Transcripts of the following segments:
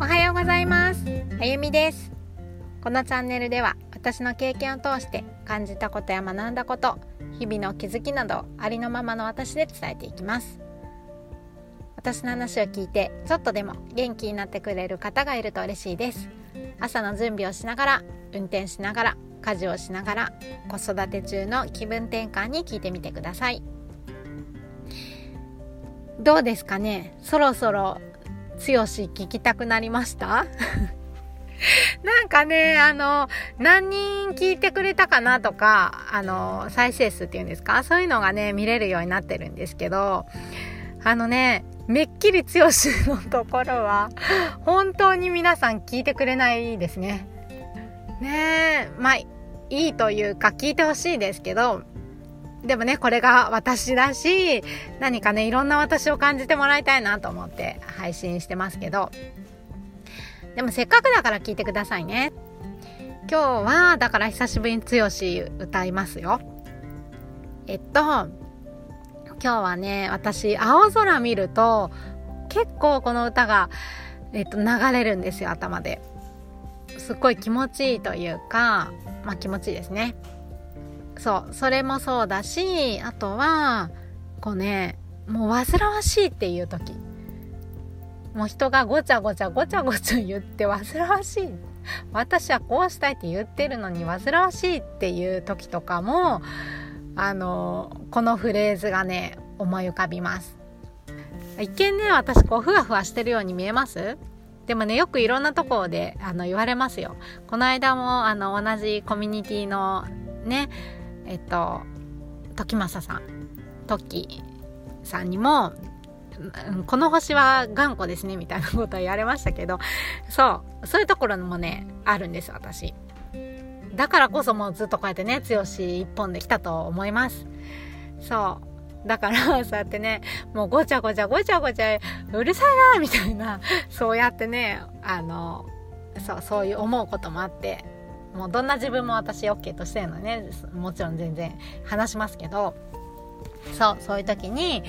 おはようございます。あゆみです。このチャンネルでは私の経験を通して感じたことや学んだこと日々の気づきなどありのままの私で伝えていきます。私の話を聞いてちょっとでも元気になってくれる方がいると嬉しいです。朝の準備をしながら運転しながら家事をしながら子育て中の気分転換に聞いてみてください。どうですかね？そろそろ強し聞きたくなりました？なんかね、あの、何人聞いてくれたかなとか、あの、再生数っていうんですか？そういうのがね、見れるようになってるんですけど、あのね、めっきり強しのところは、本当に皆さん聞いてくれないですね。ねえ、まあ、いいというか聞いてほしいですけど、でもね、これが私だし、何かね、いろんな私を感じてもらいたいなと思って配信してますけど、でもせっかくだから聞いてくださいね。今日は、だから久しぶりに剛歌いますよ。えっと、今日はね、私、青空見ると、結構この歌が、えっと、流れるんですよ、頭で。すっごい気持ちいいというか、まあ気持ちいいですね。そうそれもそうだしあとはこうねもう煩わしいっていう時。もう人がごちゃごちゃごちゃごちゃ言って煩わしい。私はこうしたいって言ってるのに煩わしいっていう時とかもあのこのフレーズがね思い浮かびます。一見ね私こうふわふわしてるように見えます？でもねよくいろんなところであの言われますよ。この間もあの同じコミュニティのねえっと時政さん時さんにもこの星は頑固ですねみたいなことは言われましたけどそうそういうところもねあるんです私。だからこそもうずっとこうやってね剛一本で来たと思います。そう。だからそうやってねもうごちゃごちゃごちゃごちゃうるさいなみたいなそうやってねあのそうそういう思うこともあってもうどんな自分も私 OK としてるのね。もちろん全然話しますけど。そうそういう時に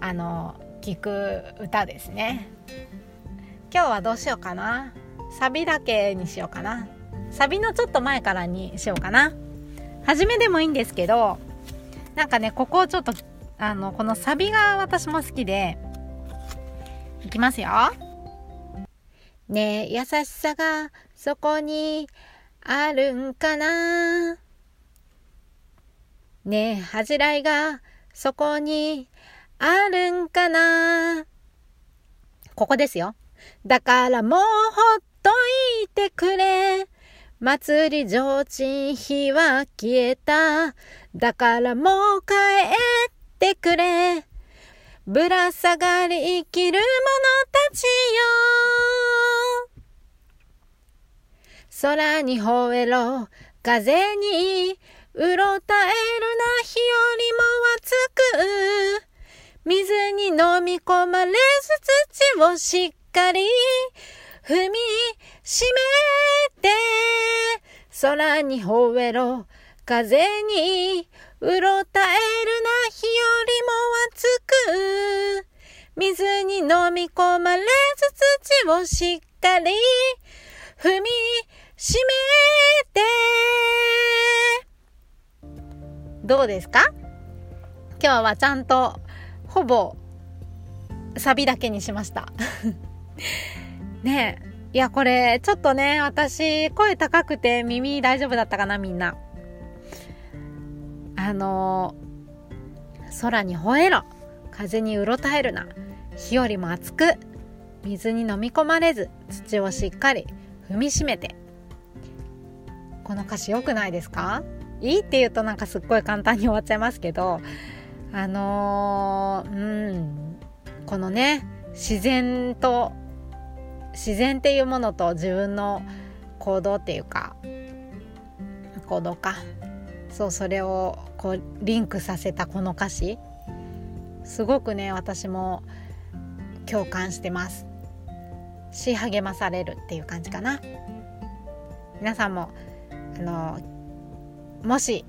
あの聞く歌ですね。今日はどうしようかな。サビだけにしようかな。サビのちょっと前からにしようかな。初めでもいいんですけどなんかねここをちょっとあのこのサビが私も好きでいきますよ。ねえ優しさがそこにあるんかな？ねえ、恥じらいがそこにあるんかな？ここですよ。だからもうほっといてくれ。祭り提灯火は消えた。だからもう帰ってくれ。ぶら下がり生きる者たちよ。空に吠えろ、風にうろたえるな日よりも熱く、水に飲み込まれず土をしっかり踏みしめて、空に吠えろ、風にうろたえるな日よりも熱く、水に飲み込まれず土をしっかり踏み閉めてどうですか？今日はちゃんとほぼサビだけにしました。ねえ。いやこれちょっとね私声高くて耳大丈夫だったかなみんな。あの空に吠えろ。風にうろたえるな。火よりも熱く。水に飲み込まれず。土をしっかり踏みしめて。この歌詞良くないですか？いいって言うとなんかすっごい簡単に終わっちゃいますけどあのー、うんこのね自然と自然っていうものと自分の行動っていうか行動か。そうそれをこうリンクさせたこの歌詞。すごくね私も共感してます。し励まされるっていう感じかな。皆さんもあのもし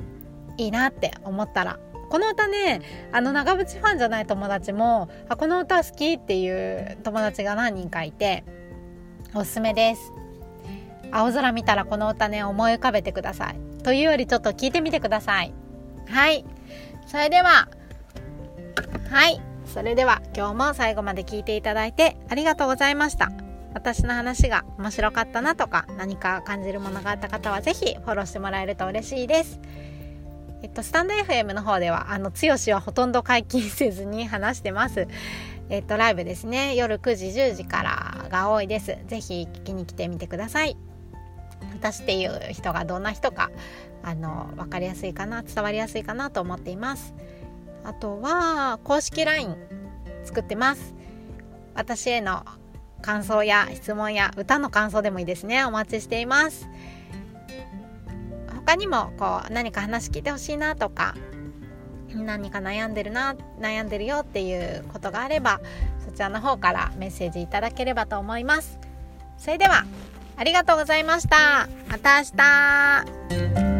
いいなって思ったら。この歌ねあの長渕ファンじゃない友達もあこの歌好きっていう友達が何人かいておすすめです。青空見たらこの歌ね思い浮かべてください。というよりちょっと聞いてみてください。はい。それでははい。それでは今日も最後まで聞いていただいてありがとうございました。私の話が面白かったなとか何か感じるものがあった方は是非フォローしてもらえると嬉しいですえっと、スタンド FM の方では、あの、剛はほとんど解禁せずに話してます。えっと、ライブですね。夜9時、10時からが多いです。ぜひ聞きに来てみてください。私っていう人がどんな人か、あの、分かりやすいかな、伝わりやすいかなと思っています。あとは、公式 LINE 作ってます。私への感想や質問や歌の感想でもいいですね。お待ちしています。他にもこう何か話聞いてほしいなとか何か悩んでるな悩んでるよっていうことがあればそちらの方からメッセージいただければと思いますそれではありがとうございましたまた明日